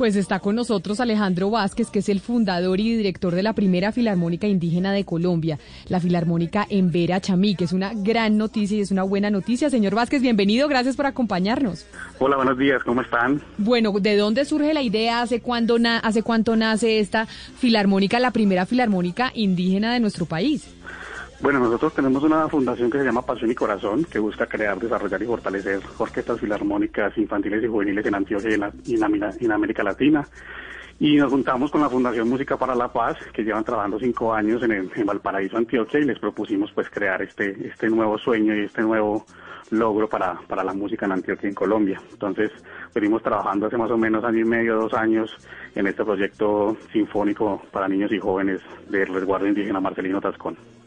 Pues está con nosotros Alejandro Vázquez, que es el fundador y director de la primera Filarmónica Indígena de Colombia, la Filarmónica en Vera Chamí, que es una gran noticia y es una buena noticia. Señor Vázquez, bienvenido, gracias por acompañarnos. Hola, buenos días, ¿cómo están? Bueno, ¿de dónde surge la idea? ¿Hace, cuándo hace cuánto nace esta Filarmónica, la primera Filarmónica Indígena de nuestro país? Bueno, nosotros tenemos una fundación que se llama Pasión y Corazón, que busca crear, desarrollar y fortalecer orquestas filarmónicas infantiles y juveniles en Antioquia y en, América Latina. Y nos juntamos con la Fundación Música para la Paz, que llevan trabajando cinco años en, Valparaíso, Antioquia, y les propusimos pues crear este, este nuevo sueño y este nuevo logro para, para la música en Antioquia y en Colombia. Entonces, venimos trabajando hace más o menos año y medio, dos años, en este proyecto sinfónico para niños y jóvenes del resguardo indígena Marcelino Tascón.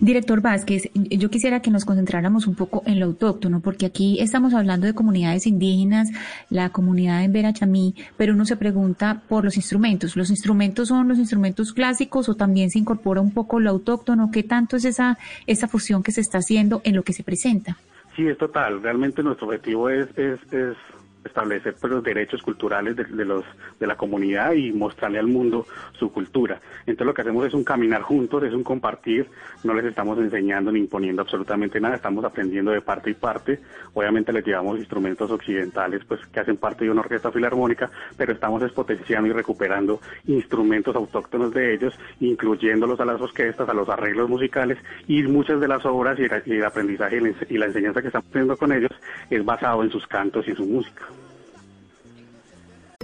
Director Vázquez, yo quisiera que nos concentráramos un poco en lo autóctono, porque aquí estamos hablando de comunidades indígenas, la comunidad en Verachamí, pero uno se pregunta por los instrumentos. ¿Los instrumentos son los instrumentos clásicos o también se incorpora un poco lo autóctono? ¿Qué tanto es esa, esa fusión que se está haciendo en lo que se presenta? Sí, es total. Realmente nuestro objetivo es, es, es establecer pues, los derechos culturales de, los de la comunidad y mostrarle al mundo su cultura. Entonces lo que hacemos es un caminar juntos, es un compartir, no les estamos enseñando ni imponiendo absolutamente nada, estamos aprendiendo de parte y parte. Obviamente les llevamos instrumentos occidentales pues que hacen parte de una orquesta filarmónica, pero estamos despotenciando y recuperando instrumentos autóctonos de ellos, incluyéndolos a las orquestas, a los arreglos musicales y muchas de las obras y el, aprendizaje y la enseñanza que estamos teniendo con ellos es basado en sus cantos y su música.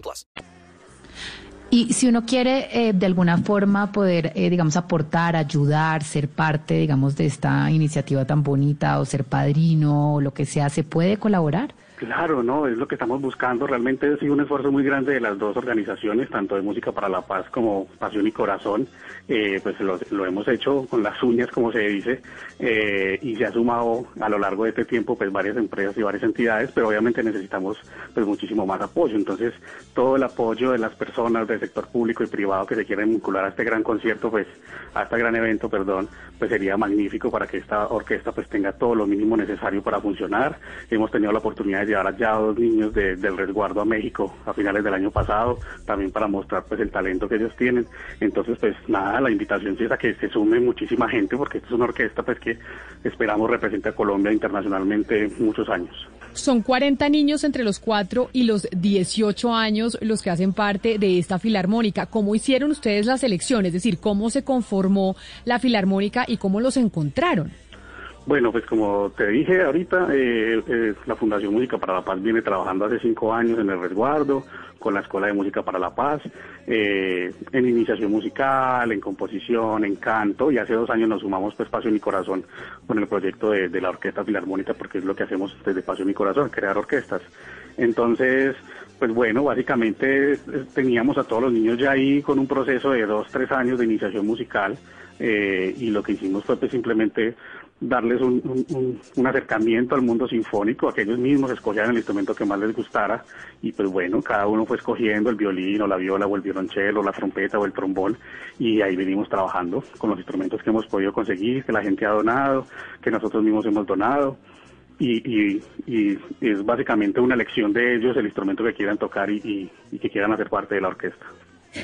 plus. Y si uno quiere eh, de alguna forma poder, eh, digamos, aportar, ayudar, ser parte, digamos, de esta iniciativa tan bonita o ser padrino o lo que sea, ¿se puede colaborar? Claro, no, es lo que estamos buscando. Realmente ha sido un esfuerzo muy grande de las dos organizaciones, tanto de Música para la Paz como Pasión y Corazón. Eh, pues lo, hemos hecho con las uñas, como se dice, eh, y se ha sumado a lo largo de este tiempo pues varias empresas y varias entidades, pero obviamente necesitamos pues muchísimo más apoyo. Entonces, todo el apoyo de las personas del sector público y privado que se quieran vincular a este gran concierto, pues a este gran evento, perdón, pues sería magnífico para que esta orquesta pues tenga todo lo mínimo necesario para funcionar. Hemos tenido la oportunidad de llevar allá a dos niños del resguardo a México a finales del año pasado, también para mostrar pues el talento que ellos tienen. Entonces, pues nada, la invitación es a que se sume muchísima gente, porque esta es una orquesta pues que esperamos represente a Colombia internacionalmente muchos años. Son 40 niños entre los 4 y los 18 años los que hacen parte de esta filarmónica. ¿Cómo hicieron ustedes la selección? Es decir, ¿cómo se conformó la filarmónica y cómo los encontraron? Bueno, pues como te dije ahorita, eh, eh, la Fundación Música para la Paz viene trabajando hace cinco años en el resguardo, con la Escuela de Música para la Paz, eh, en iniciación musical, en composición, en canto, y hace dos años nos sumamos pues Pasión y Corazón con el proyecto de, de la Orquesta Filarmónica, porque es lo que hacemos desde Pasión y Corazón, crear orquestas. Entonces, pues bueno, básicamente teníamos a todos los niños ya ahí con un proceso de dos, tres años de iniciación musical, y lo que hicimos fue pues simplemente darles un, acercamiento al mundo sinfónico, a que ellos mismos escogieran el instrumento que más les gustara y pues bueno, cada uno fue escogiendo el violín o la viola o el violonchelo, la trompeta o el trombón y ahí venimos trabajando con los instrumentos que hemos podido conseguir, que la gente ha donado, que nosotros mismos hemos donado. Y, y, y es básicamente una elección de ellos el instrumento que quieran tocar y, y que quieran hacer parte de la orquesta.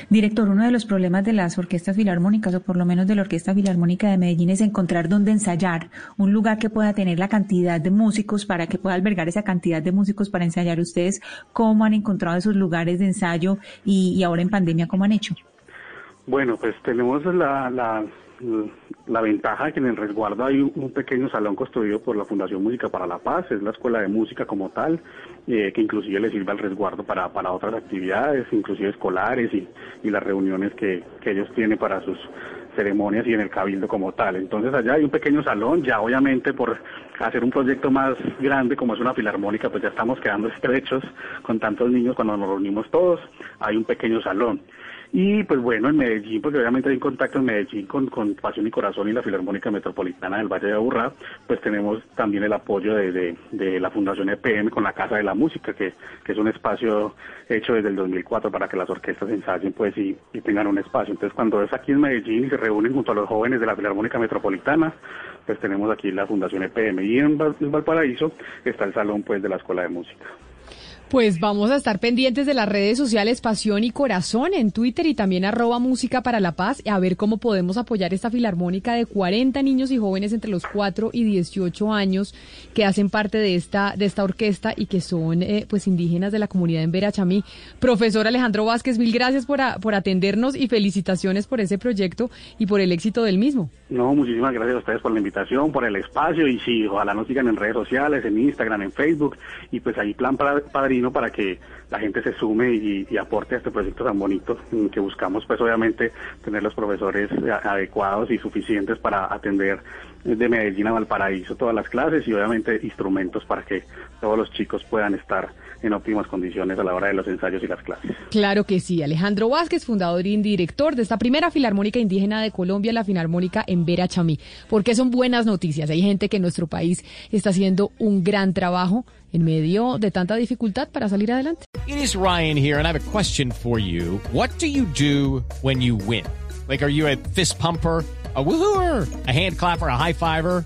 Director, uno de los problemas de las orquestas filarmónicas, o por lo menos de la Orquesta Filarmónica de Medellín, es encontrar dónde ensayar, un lugar que pueda tener la cantidad de músicos para que pueda albergar esa cantidad de músicos para ensayar. ¿Ustedes cómo han encontrado esos lugares de ensayo y, ahora en pandemia cómo han hecho? Bueno, pues tenemos la, la, la ventaja de que en el resguardo hay un, pequeño salón construido por la Fundación Música para la Paz, es la escuela de música como tal, eh, que inclusive le sirve al resguardo para, para otras actividades, inclusive escolares y, las reuniones que, que ellos tienen para sus ceremonias y en el cabildo como tal. Entonces allá hay un pequeño salón, ya obviamente por hacer un proyecto más grande como es una filarmónica, pues ya estamos quedando estrechos con tantos niños cuando nos reunimos todos, hay un pequeño salón. Y pues bueno, en Medellín, porque obviamente hay contacto en Medellín con, con Pasión y Corazón y la Filarmónica Metropolitana del Valle de Aburrá, pues tenemos también el apoyo de, de, la Fundación EPM con la Casa de la Música, que, que, es un espacio hecho desde el 2004 para que las orquestas ensayen pues y, y tengan un espacio. Entonces cuando es aquí en Medellín y se reúnen junto a los jóvenes de la Filarmónica Metropolitana, pues tenemos aquí la Fundación EPM. Y en, en Valparaíso está el salón pues de la Escuela de Música. Pues vamos a estar pendientes de las redes sociales Pasión y Corazón en Twitter y también arroba Música para la Paz a ver cómo podemos apoyar esta filarmónica de 40 niños y jóvenes entre los 4 y 18 años que hacen parte de esta, de esta orquesta y que son eh, pues indígenas de la comunidad en Verachamí. Profesor Alejandro Vázquez, mil gracias por, por atendernos y felicitaciones por ese proyecto y por el éxito del mismo. No, muchísimas gracias a ustedes por la invitación, por el espacio y sí, ojalá nos sigan en redes sociales, en Instagram, en Facebook y pues ahí plan padrino para que la gente se sume y, aporte a este proyecto tan bonito que buscamos pues obviamente tener los profesores adecuados y suficientes para atender de Medellín a Valparaíso todas las clases y obviamente instrumentos para que todos los chicos puedan estar en óptimas condiciones a la hora de los ensayos y las clases. Claro que sí. Alejandro Vázquez, fundador y director de esta primera Filarmónica Indígena de Colombia, la Filarmónica en Vera Chamí. Porque son buenas noticias. Hay gente que en nuestro país está haciendo un gran trabajo en medio de tanta dificultad para salir adelante. It is Ryan here and I have a question for you. What do you do when you win? Like, are you a fist pumper? a woohooer, a hand clapper, a high fiver.